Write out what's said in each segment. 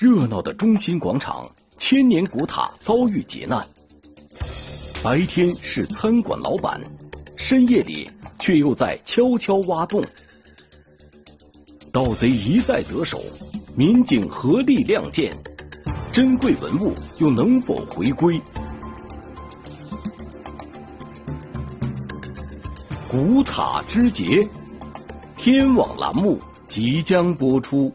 热闹的中心广场，千年古塔遭遇劫难。白天是餐馆老板，深夜里却又在悄悄挖洞。盗贼一再得手，民警合力亮剑，珍贵文物又能否回归？古塔之劫，天网栏目即将播出。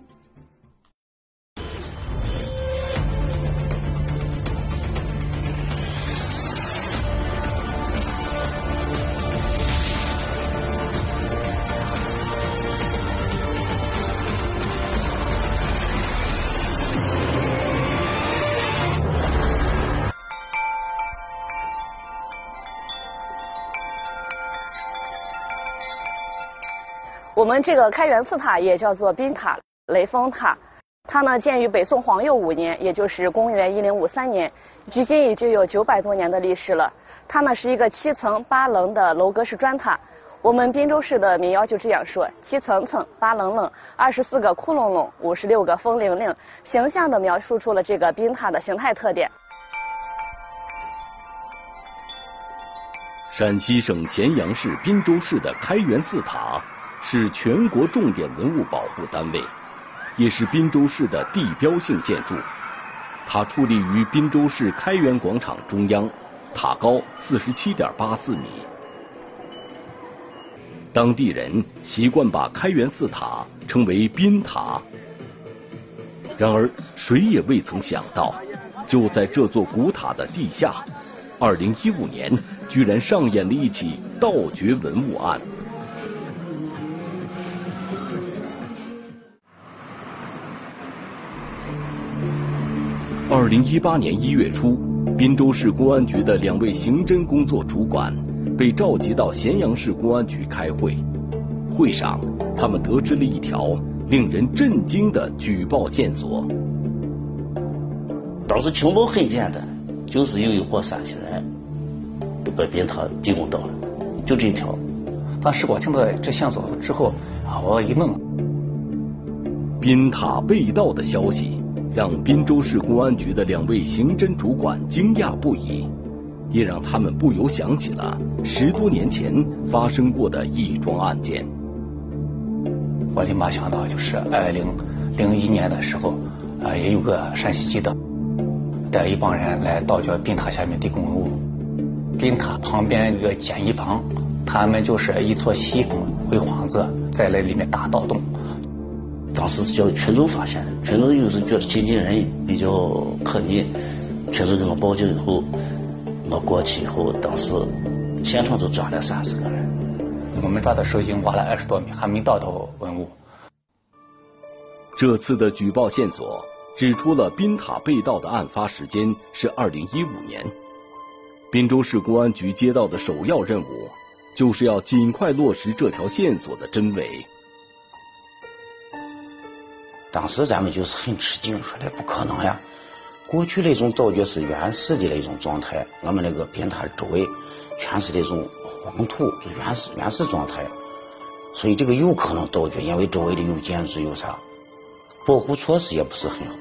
我们这个开元寺塔也叫做宾塔、雷峰塔，它呢建于北宋皇佑五年，也就是公元一零五三年，距今已经有九百多年的历史了。它呢是一个七层八棱的楼阁式砖塔。我们滨州市的民谣就这样说：七层层，八棱棱，二十四个窟窿窿，五十六个风铃铃，形象地描述出了这个宾塔的形态特点。陕西省咸阳市滨州市的开元寺塔。是全国重点文物保护单位，也是滨州市的地标性建筑。它矗立于滨州市开元广场中央，塔高四十七点八四米。当地人习惯把开元寺塔称为滨塔。然而，谁也未曾想到，就在这座古塔的地下，二零一五年居然上演了一起盗掘文物案。零一八年一月初，滨州市公安局的两位刑侦工作主管被召集到咸阳市公安局开会。会上，他们得知了一条令人震惊的举报线索。当时情报很简单，就是有一伙山西人都把冰塔进攻到了，就这一条。当时我听到这线索之后，啊，我一愣。冰塔被盗的消息。让滨州市公安局的两位刑侦主管惊讶不已，也让他们不由想起了十多年前发生过的一桩案件。我立马想到，就是二零零一年的时候，啊，也有个山西籍的带一帮人来盗掘宾塔下面的公路，冰。塔旁边一个简易房，他们就是一撮西风灰幌子，在那里面打盗洞。当时是叫群众发现的，群众又是觉得亲近人比较可疑，群众给我报警以后，我过去以后，当时现场就抓了三四个人。我们抓的时候已经挖了二十多米，还没盗到文物。这次的举报线索指出了宾塔被盗的案发时间是二零一五年。滨州市公安局接到的首要任务，就是要尽快落实这条线索的真伪。当时咱们就是很吃惊，说的不可能呀！过去那种盗掘是原始的那种状态，我们那个宾塔周围全是那种黄土，就原始原始状态，所以这个有可能盗掘，因为周围的有建筑有啥，保护措施也不是很好。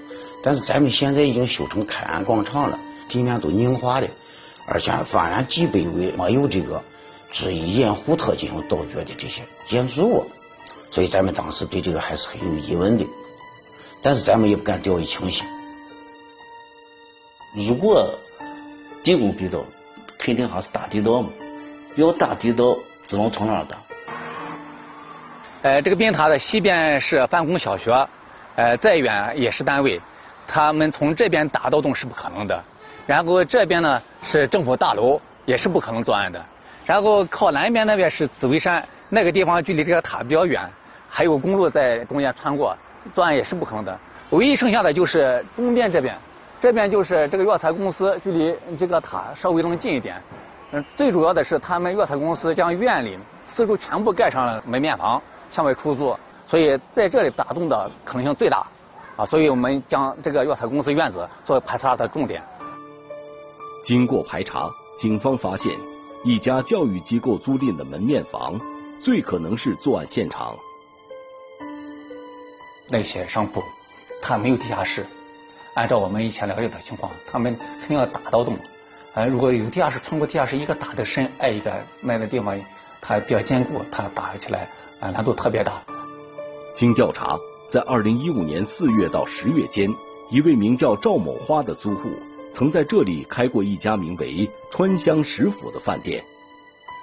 但是咱们现在已经修成开安广场了，地面都硬化的，而且方圆几百米没有这个注意掩护特进行盗掘的这些建筑物，所以咱们当时对这个还是很有疑问的。但是咱们也不敢掉以轻心。如果地宫被盗，肯定还是打地道嘛。要打地道，只能从哪儿打？呃，这个宾塔的西边是范公小学，呃，再远也是单位，他们从这边打盗洞是不可能的。然后这边呢是政府大楼，也是不可能作案的。然后靠南边那边是紫薇山，那个地方距离这个塔比较远，还有公路在中间穿过。作案也是不可能的，唯一剩下的就是东边这边，这边就是这个药材公司，距离这个塔稍微能近一点。嗯，最主要的是他们药材公司将院里四周全部盖上了门面房，向外出租，所以在这里打洞的可能性最大。啊，所以我们将这个药材公司院子作为排查的重点。经过排查，警方发现一家教育机构租赁的门面房，最可能是作案现场。那些商铺，它没有地下室，按照我们以前了解的情况，他们肯定要打盗洞。呃，如果有地下室，穿过地下室一个打的深，挨一个那个地方，它比较坚固，它打起来啊难度特别大。经调查，在二零一五年四月到十月间，一位名叫赵某花的租户曾在这里开过一家名为“川香食府”的饭店。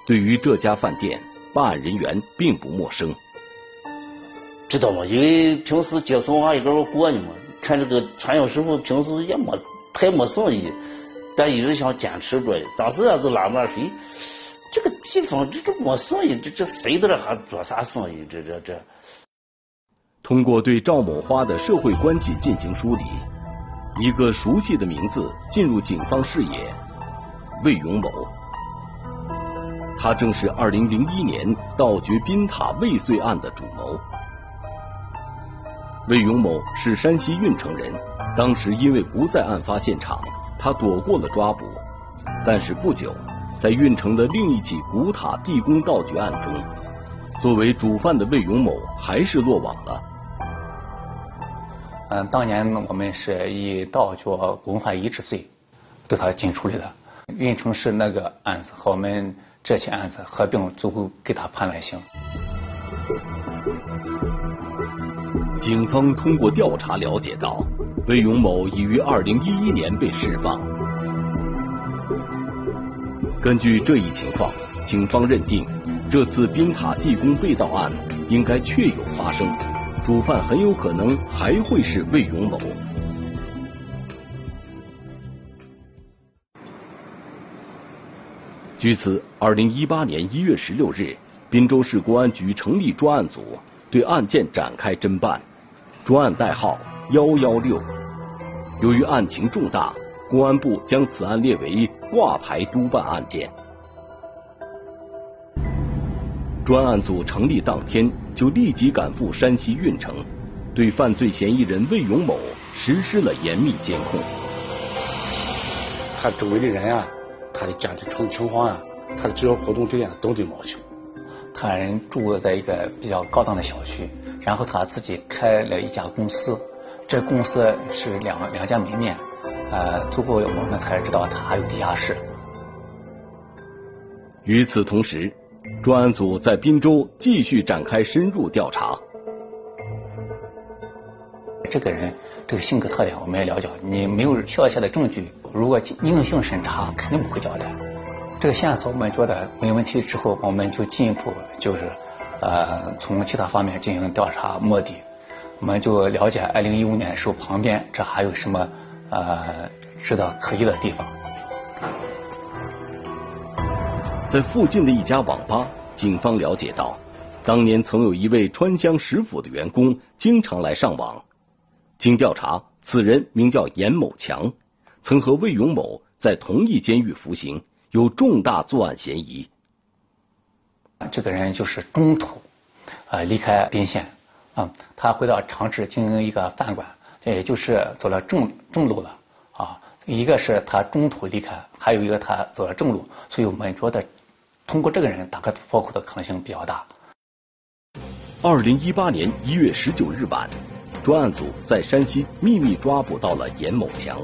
对于这家饭店，办案人员并不陌生。知道吗？因为平时接送娃一个过呢嘛，看这个传销师傅平时也没太没生意，但一直想坚持着。当时俺就纳闷说，这个地方这这没生意，这这谁在这还做啥生意？这这这。通过对赵某花的社会关系进行梳理，一个熟悉的名字进入警方视野：魏永某。他正是2001年盗掘宾塔未遂案的主谋。魏永某是山西运城人，当时因为不在案发现场，他躲过了抓捕。但是不久，在运城的另一起古塔地宫盗掘案中，作为主犯的魏永某还是落网了。嗯，当年我们是以盗掘公犯遗址罪对他进行处理的。运城市那个案子和我们这起案子合并，最后给他判了刑。警方通过调查了解到，魏永某已于2011年被释放。根据这一情况，警方认定这次冰塔地宫被盗案应该确有发生，主犯很有可能还会是魏永某。据此，2018年1月16日，滨州市公安局成立专案组，对案件展开侦办。专案代号幺幺六。由于案情重大，公安部将此案列为挂牌督办案件。专案组成立当天就立即赶赴山西运城，对犯罪嫌疑人魏永某实施了严密监控。他周围的人啊，他的家庭情情况啊，他的主要活动地点都得摸清。他人住在一个比较高档的小区。然后他自己开了一家公司，这公司是两两家门面，呃，最后我们才知道他还有地下室。与此同时，专案组在滨州继续展开深入调查。这个人这个性格特点我们也了解，你没有确切的证据，如果硬性审查肯定不会交代。这个线索我们觉得没问题之后，我们就进一步就是。呃，从其他方面进行调查摸底，我们就了解二零一五年时候旁边这还有什么呃值得可疑的地方。在附近的一家网吧，警方了解到，当年曾有一位川香食府的员工经常来上网。经调查，此人名叫严某强，曾和魏永某在同一监狱服刑，有重大作案嫌疑。这个人就是中途，呃，离开宾县，啊，他回到长治经营一个饭馆，也就是走了正正路了，啊，一个是他中途离开，还有一个他走了正路，所以我们觉得通过这个人打开突破口的可能性比较大。二零一八年一月十九日晚，专案组在山西秘密抓捕到了严某强。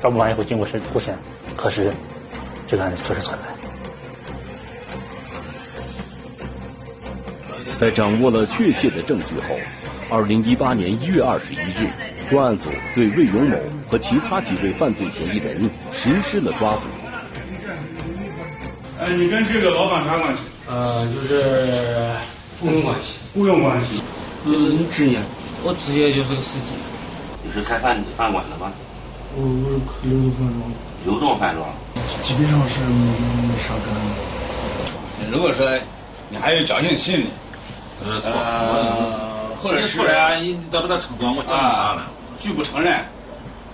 抓捕完以后，经过审突审，核实这个案子确实存在。在掌握了确切的证据后，二零一八年一月二十一日，专案组对魏永某和其他几位犯罪嫌疑人实施了抓捕。哎，你跟这个老板啥关系？呃，就是雇佣关系。雇佣关系。就是你职业？我职业就是个司机。你是开饭饭馆的吗？我我是流动饭庄。流动饭庄。基本上是没啥干。如果说你还有侥幸心理。呃，或者是突然你到这个程度，我讲你啥了？拒不承认，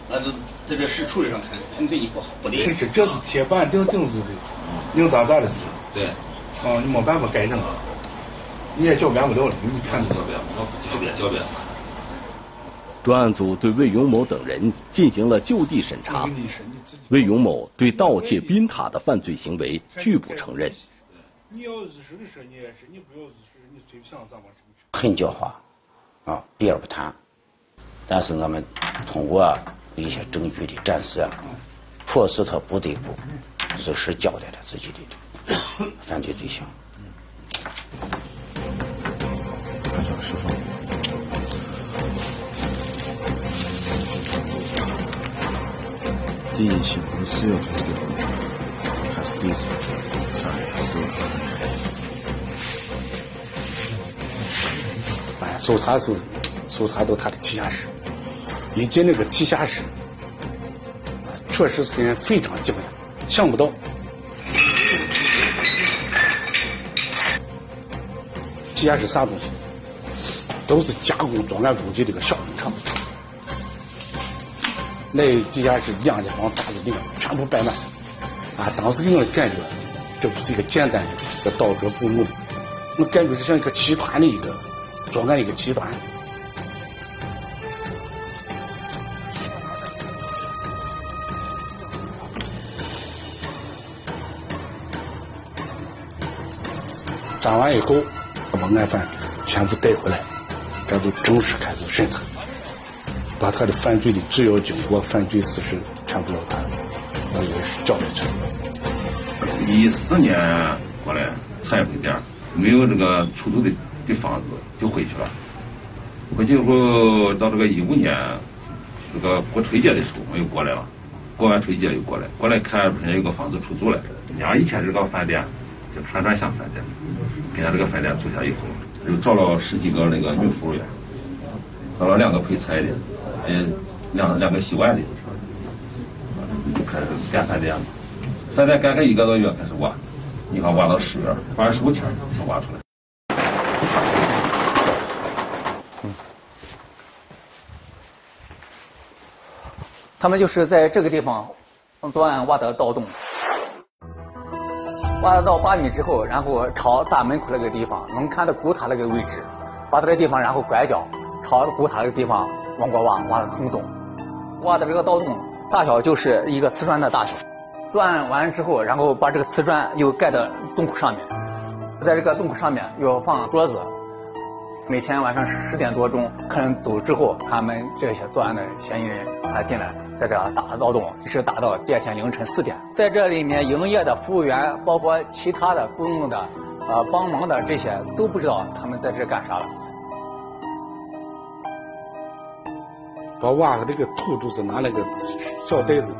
那就在这事处理上肯肯定对你不好不利。这这是铁板钉钉子的，硬扎扎的事。对。哦，你没办法改正，你也狡辩不了了，你看你狡辩，我狡辩狡辩。专案组对魏永某等人进行了就地审查，魏永某对盗窃宾塔的犯罪行为拒不承认。你要日式的说你也是，你不要日式，你最不想怎么很狡猾，啊，避而不谈。但是我们通过一些证据的展示啊，迫使他不得不如实交代了自己的 犯罪对象。第一起从四月开始还是第一次？是哎，搜查的时候，搜查到他的地下室，以及那个地下室，确实是给人非常惊讶，想不到，地下室啥东西，都是加工作案工具的个小工厂。那地下室两间房大的地方全部摆满，啊，当时给我的感觉，这不是一个简单的在盗掘公墓的，我感觉是像一个集团的一个作案一个集团。查完以后，把案犯全部带回来，咱就正式开始审查。把他的犯罪的主要经过、犯罪事实全部要他，要有交代出来。一四年过来查一回点没有这个出租的的房子就回去了。回去以后到这个一五年，这个过春节的时候我又过来了，过完春节又过来，过来看人家有个房子出租了。家以前这个饭店叫串串香饭店，给他这个饭店租下以后，又找了十几个那个女服务员，找了两个配菜的。嗯，两两个洗碗的，就开始干饭店了。饭店干个一个多月开始挖，你看挖到十月，二十五天才挖出来。他们就是在这个地方作案挖的盗洞，挖到八米之后，然后朝大门口那个地方，能看到古塔那个位置，挖到这地方，然后拐角朝古塔那个地方。往过挖，挖了坑洞，挖的这个盗洞大小就是一个瓷砖的大小。钻完之后，然后把这个瓷砖又盖到洞口上面，在这个洞口上面又放桌子。每天晚上十点多钟，客人走之后，他们这些作案的嫌疑人他进来，在这打盗洞，一直打到第二天凌晨四点。在这里面营业的服务员，包括其他的雇佣的、呃帮忙的这些，都不知道他们在这干啥了。把挖的这个土都是拿那个小袋子，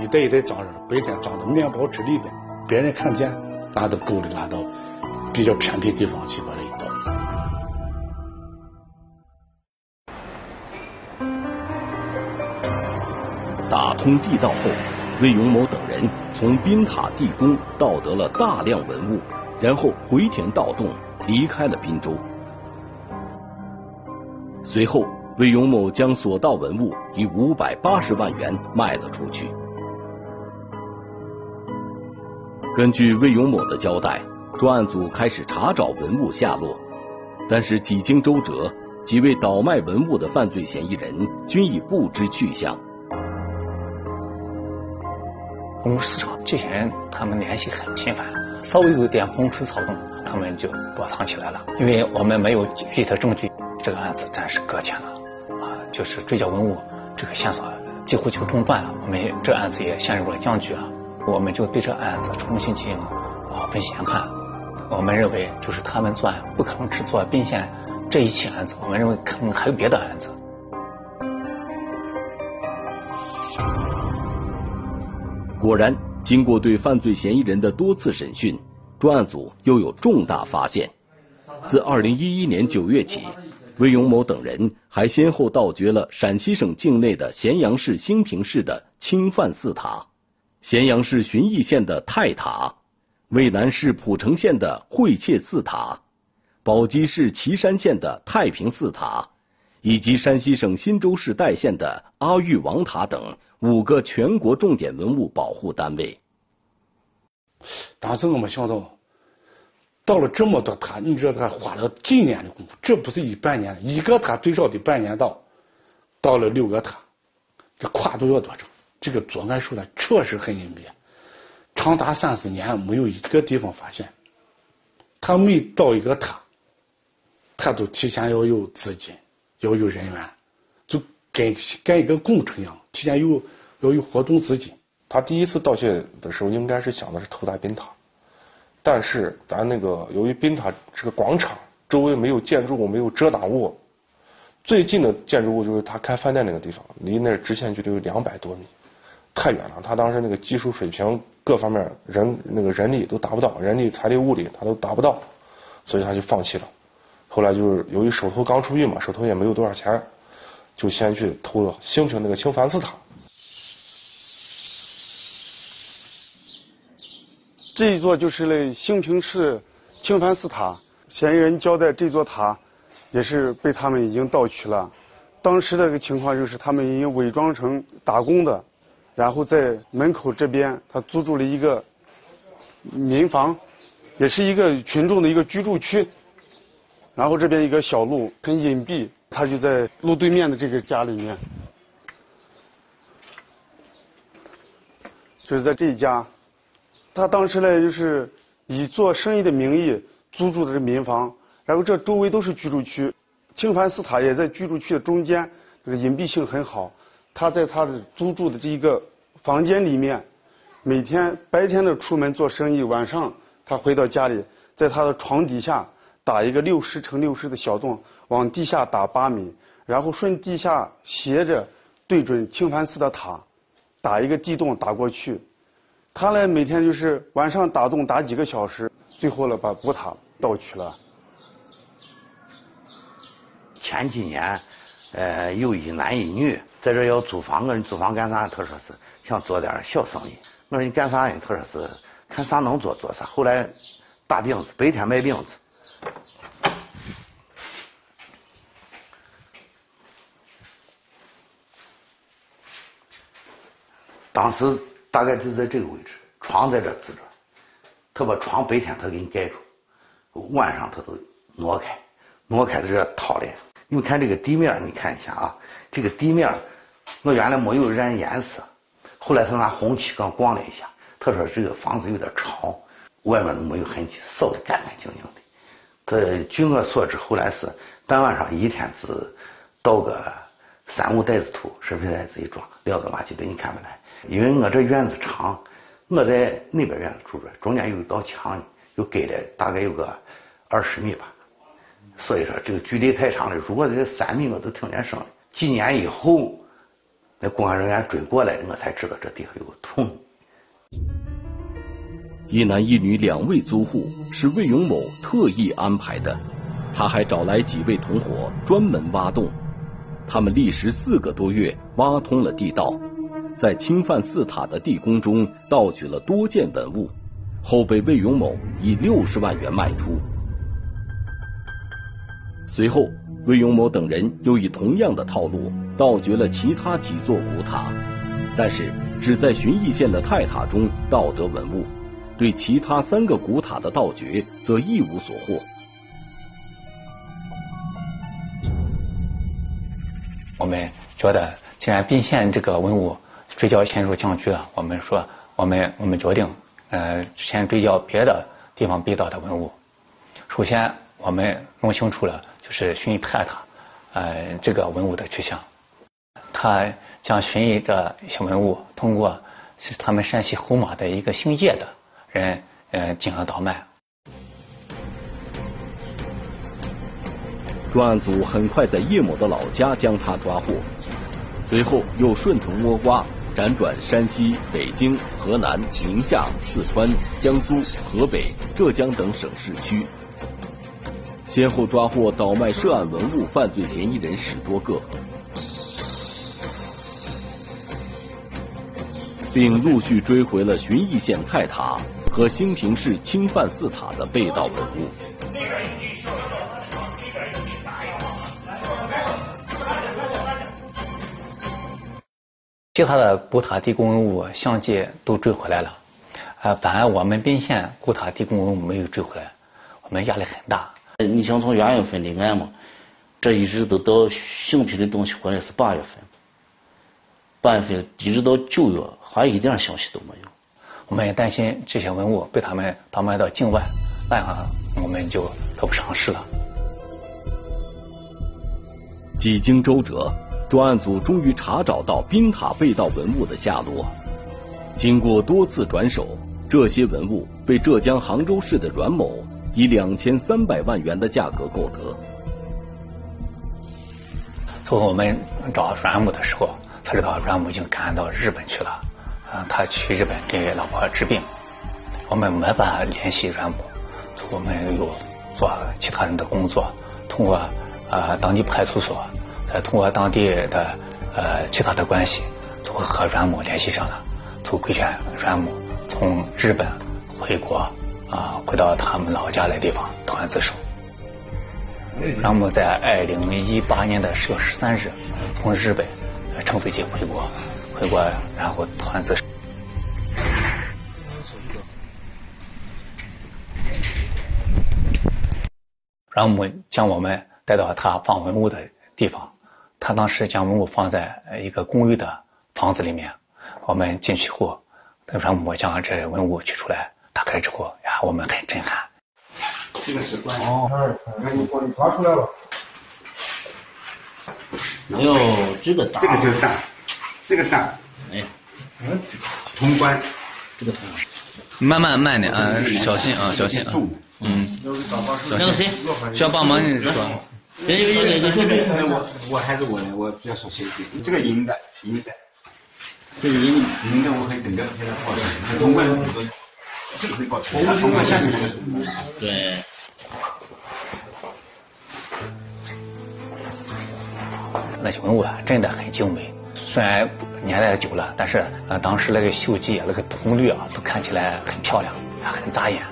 一袋一袋装着，白天装到面包车里边，别人看不见，拉到沟里，拉到比较偏僻地方去把它一倒。打通地道后，魏永某等人从宾塔地宫盗得了大量文物，然后回填盗洞，离开了滨州。随后。魏永某将所盗文物以五百八十万元卖了出去。根据魏永某的交代，专案组开始查找文物下落，但是几经周折，几位倒卖文物的犯罪嫌疑人均已不知去向。公共市场这些人，他们联系很频繁，稍微有点风吹草动，他们就躲藏起来了。因为我们没有具体的证据，这个案子暂时搁浅了。啊就是追缴文物这个线索几乎就中断了，我们这案子也陷入了僵局了。我们就对这案子重新进行啊分析研判。我们认为就是他们作案不可能只做宾县这一起案子，我们认为可能还有别的案子。果然，经过对犯罪嫌疑人的多次审讯，专案组又有重大发现。自二零一一年九月起。魏永某等人还先后盗掘了陕西省境内的咸阳市兴平市的清范寺塔、咸阳市旬邑县的泰塔、渭南市蒲城县的惠切寺塔、宝鸡市岐山县的太平寺塔，以及山西省忻州市代县的阿育王塔等五个全国重点文物保护单位。当时我们想到。到了这么多塔，你知道他花了几年的功夫？这不是一半年，一个塔最少得半年到，到了六个塔，这跨度要多长？这个作案手段确实很隐蔽，长达三四年没有一个地方发现。他每到一个塔，他都提前要有资金，要有人员，就跟跟一个工程一样，提前有要有活动资金。他第一次盗窃的时候，应该是想的是偷大宾塔，但是咱那个由于宾塔这个广场周围没有建筑物，没有遮挡物，最近的建筑物就是他开饭店那个地方，离那直线距离有两百多米，太远了。他当时那个技术水平各方面人那个人力都达不到，人力、财力、物力他都达不到，所以他就放弃了。后来就是由于手头刚出狱嘛，手头也没有多少钱，就先去偷了兴平那个清凡寺塔。这一座就是那兴平市清凡寺塔，嫌疑人交代这座塔也是被他们已经盗取了。当时的这个情况就是他们已经伪装成打工的，然后在门口这边他租住了一个民房，也是一个群众的一个居住区。然后这边一个小路很隐蔽，他就在路对面的这个家里面，就是在这一家。他当时呢，就是以做生意的名义租住的这民房，然后这周围都是居住区，清凡寺塔也在居住区的中间，这个隐蔽性很好。他在他的租住的这一个房间里面，每天白天的出门做生意，晚上他回到家里，在他的床底下打一个六十乘六十的小洞，往地下打八米，然后顺地下斜着对准清凡寺的塔，打一个地洞打过去。他呢，每天就是晚上打洞打几个小时，最后呢把古塔盗取了。前几年，呃，有一男一女在这要租房，我你租房干啥？他说是想做点小生意。我说你干啥呀？他说是看啥能做做啥。后来打饼子，白天卖饼子。当时。大概就在这个位置，床在这支着，他把床白天他给你盖住，晚上他都挪开，挪开在这掏嘞。你们看这个地面，你看一下啊，这个地面我原来没有染颜色，后来他拿红漆刚逛了一下，他说这个房子有点潮，外面都没有痕迹，扫得干干净净的。他据我所知，后来是半晚上一天只倒个三五袋子土，食品袋子一装，撂到垃圾堆，你看不来。因为我这院子长，我在那边院子住着，中间有一道墙，又隔了大概有个二十米吧，所以说这个距离太长了。如果这三米我都听见声了。几年以后，那公安人员追过来，我才知道这地方有个洞。一男一女两位租户是魏永某特意安排的，他还找来几位同伙专门挖洞，他们历时四个多月挖通了地道。在侵犯寺塔的地宫中盗取了多件文物，后被魏永某以六十万元卖出。随后，魏永某等人又以同样的套路盗掘了其他几座古塔，但是只在旬邑县的太塔中盗得文物，对其他三个古塔的盗掘则一无所获。我们觉得，既然宾县这个文物，追缴陷入僵局了，我们说，我们我们决定，呃，先追缴别的地方被盗的文物。首先，我们弄清楚了就是寻邑太塔，呃，这个文物的去向。他将寻邑的一些文物通过是他们山西侯马的一个姓叶的人，呃，进行倒卖。专案组很快在叶某的老家将他抓获，随后又顺藤摸瓜。辗转山西、北京、河南、宁夏、四川、江苏、河北、浙江等省市区，先后抓获倒卖涉案文物犯罪嫌疑人十多个，并陆续追回了旬邑县太塔和兴平市清范寺塔的被盗文物。其他的古塔地宫文物相继都追回来了，呃，反而我们宾县古塔地宫文物没有追回来，我们压力很大。你想从元月份立案嘛，这一直都到兴平的东西回来是八月份，八月份一直到九月，好像一点消息都没有。我们也担心这些文物被他们倒卖到境外，那样我们就得不偿失了。几经周折。专案组终于查找到冰塔被盗文物的下落。经过多次转手，这些文物被浙江杭州市的阮某以两千三百万元的价格购得。从我们找阮某的时候，才知道阮某已经赶到日本去了。啊，他去日本给老婆治病，我们没办法联系阮某，我们又做其他人的工作，通过呃当地派出所，再通过当地的呃其他的关系，从和阮某联系上了，都规劝阮某从日本回国啊，回到他们老家的地方投案自首。然后在二零一八年的十月十三日从日本乘飞机回国。回国，然后投案自首。然后我们将我们带到他放文物的地方，他当时将文物放在一个公寓的房子里面。我们进去后，阮某将这文物取出来，打开之后，呀，我们很震撼。这个是关哦，赶紧把你拿出来了。没有这个大。这个就是大。这个大，哎，通关，这个慢慢慢点啊，小心啊，小心啊，嗯，那个谁需要帮忙你是吧？别别别别说这个，我我还是我的，我比较熟悉一点。这个银的，银的，这个银银的我可以整个给它报出来，通关是很多，这个可以报出来，通关下去。对。那些文物啊，真的很精美。虽然年代久了，但是呃，当时那个锈迹、那个铜绿啊，都看起来很漂亮，很扎眼。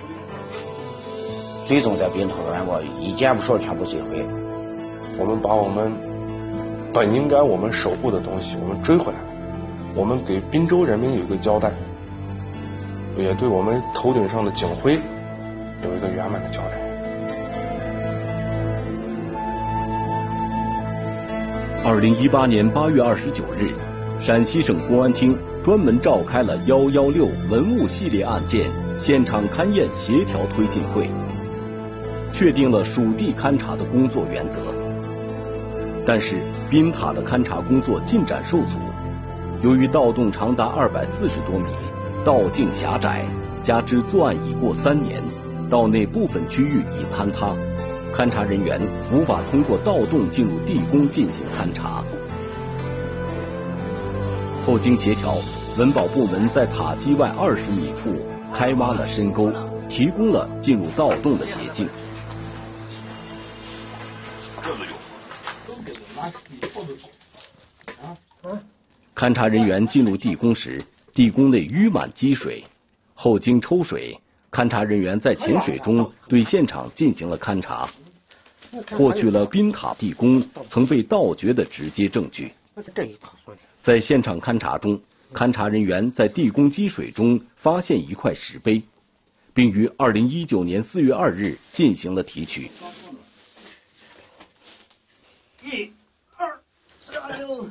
最终在冰头的完过，一件不少全部追回。我们把我们本应该我们守护的东西，我们追回来了。我们给滨州人民有一个交代，也对我们头顶上的警徽有一个圆满的交代。二零一八年八月二十九日，陕西省公安厅专门召开了“幺幺六”文物系列案件现场勘验协调推进会，确定了属地勘查的工作原则。但是，宾塔的勘查工作进展受阻，由于盗洞长达二百四十多米，道径狭窄，加之作案已过三年，道内部分区域已坍塌。勘查人员无法通过盗洞进入地宫进行勘查。后经协调，文保部门在塔基外二十米处开挖了深沟，提供了进入盗洞的捷径。勘查人员进入地宫时，地宫内淤满积水，后经抽水，勘察人员在浅水中对现场进行了勘查。获取了冰塔地宫曾被盗掘的直接证据。在现场勘查中，勘查人员在地宫积水中发现一块石碑，并于二零一九年四月二日进行了提取。一、二、三、六。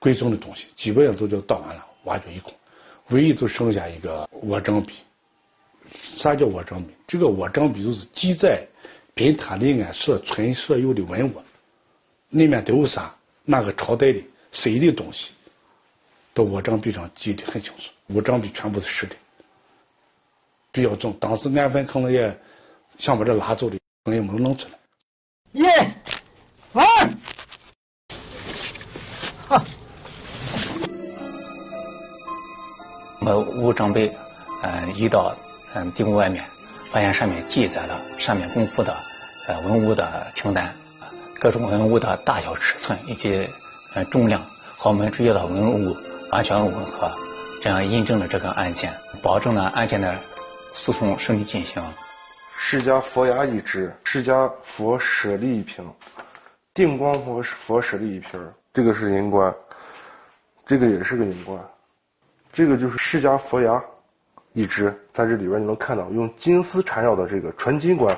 贵重的东西基本上都就盗完了，挖掘一空，唯一就剩下一个卧章笔。啥叫卧章笔？这个卧章笔就是记载。宾塔里安所存所有的文物，里面都有啥？哪个朝代的？谁的东西？到卧章笔上记得很清楚。卧章笔全部是实的，比较重。当时安分可能也想把这拉走的，可能也没弄出来。一、二，把五张碑，嗯，移到嗯地宫外面。发现上面记载了上面供奉的呃文物的清单，各种文物的大小尺寸以及呃重量和我们追缴的文物完全吻合，这样印证了这个案件，保证了案件的诉讼顺利进行。释迦佛牙一只，释迦佛舍利一瓶，定光佛佛舍利一瓶，这个是银冠，这个也是个银冠，这个就是释迦佛牙。一只在这里边你能看到用金丝缠绕的这个纯金冠，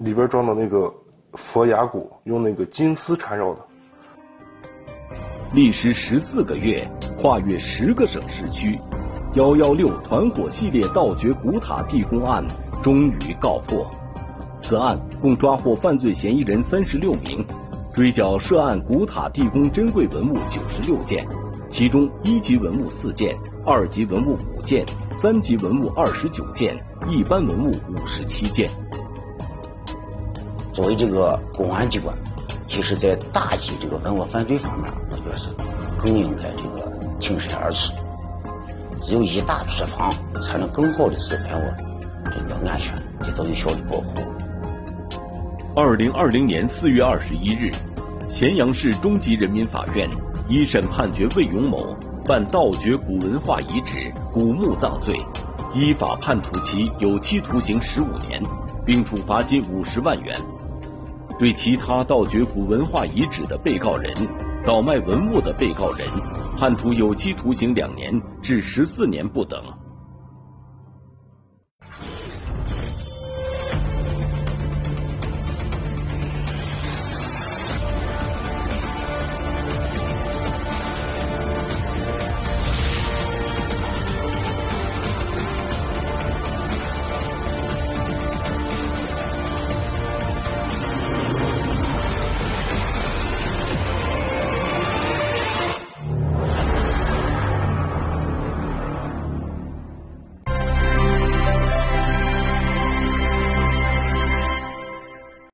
里边装的那个佛牙骨用那个金丝缠绕的。历时十四个月，跨越十个省市区，幺幺六团伙系列盗掘古塔地宫案终于告破。此案共抓获犯罪嫌疑人三十六名，追缴涉案古塔地宫珍贵文物九十六件，其中一级文物四件，二级文物五件，三级文物二十九件，一般文物五十七件。作为这个公安机关，其实在打击这个文物犯罪方面，我觉得是更应该这个挺身而出。只有以大出防，才能更好的使文物这个安全得到有效的保护。二零二零年四月二十一日，咸阳市中级人民法院一审判决魏永某犯盗掘古文化遗址、古墓葬罪，依法判处其有期徒刑十五年，并处罚金五十万元。对其他盗掘古文化遗址的被告人、倒卖文物的被告人，判处有期徒刑两年至十四年不等。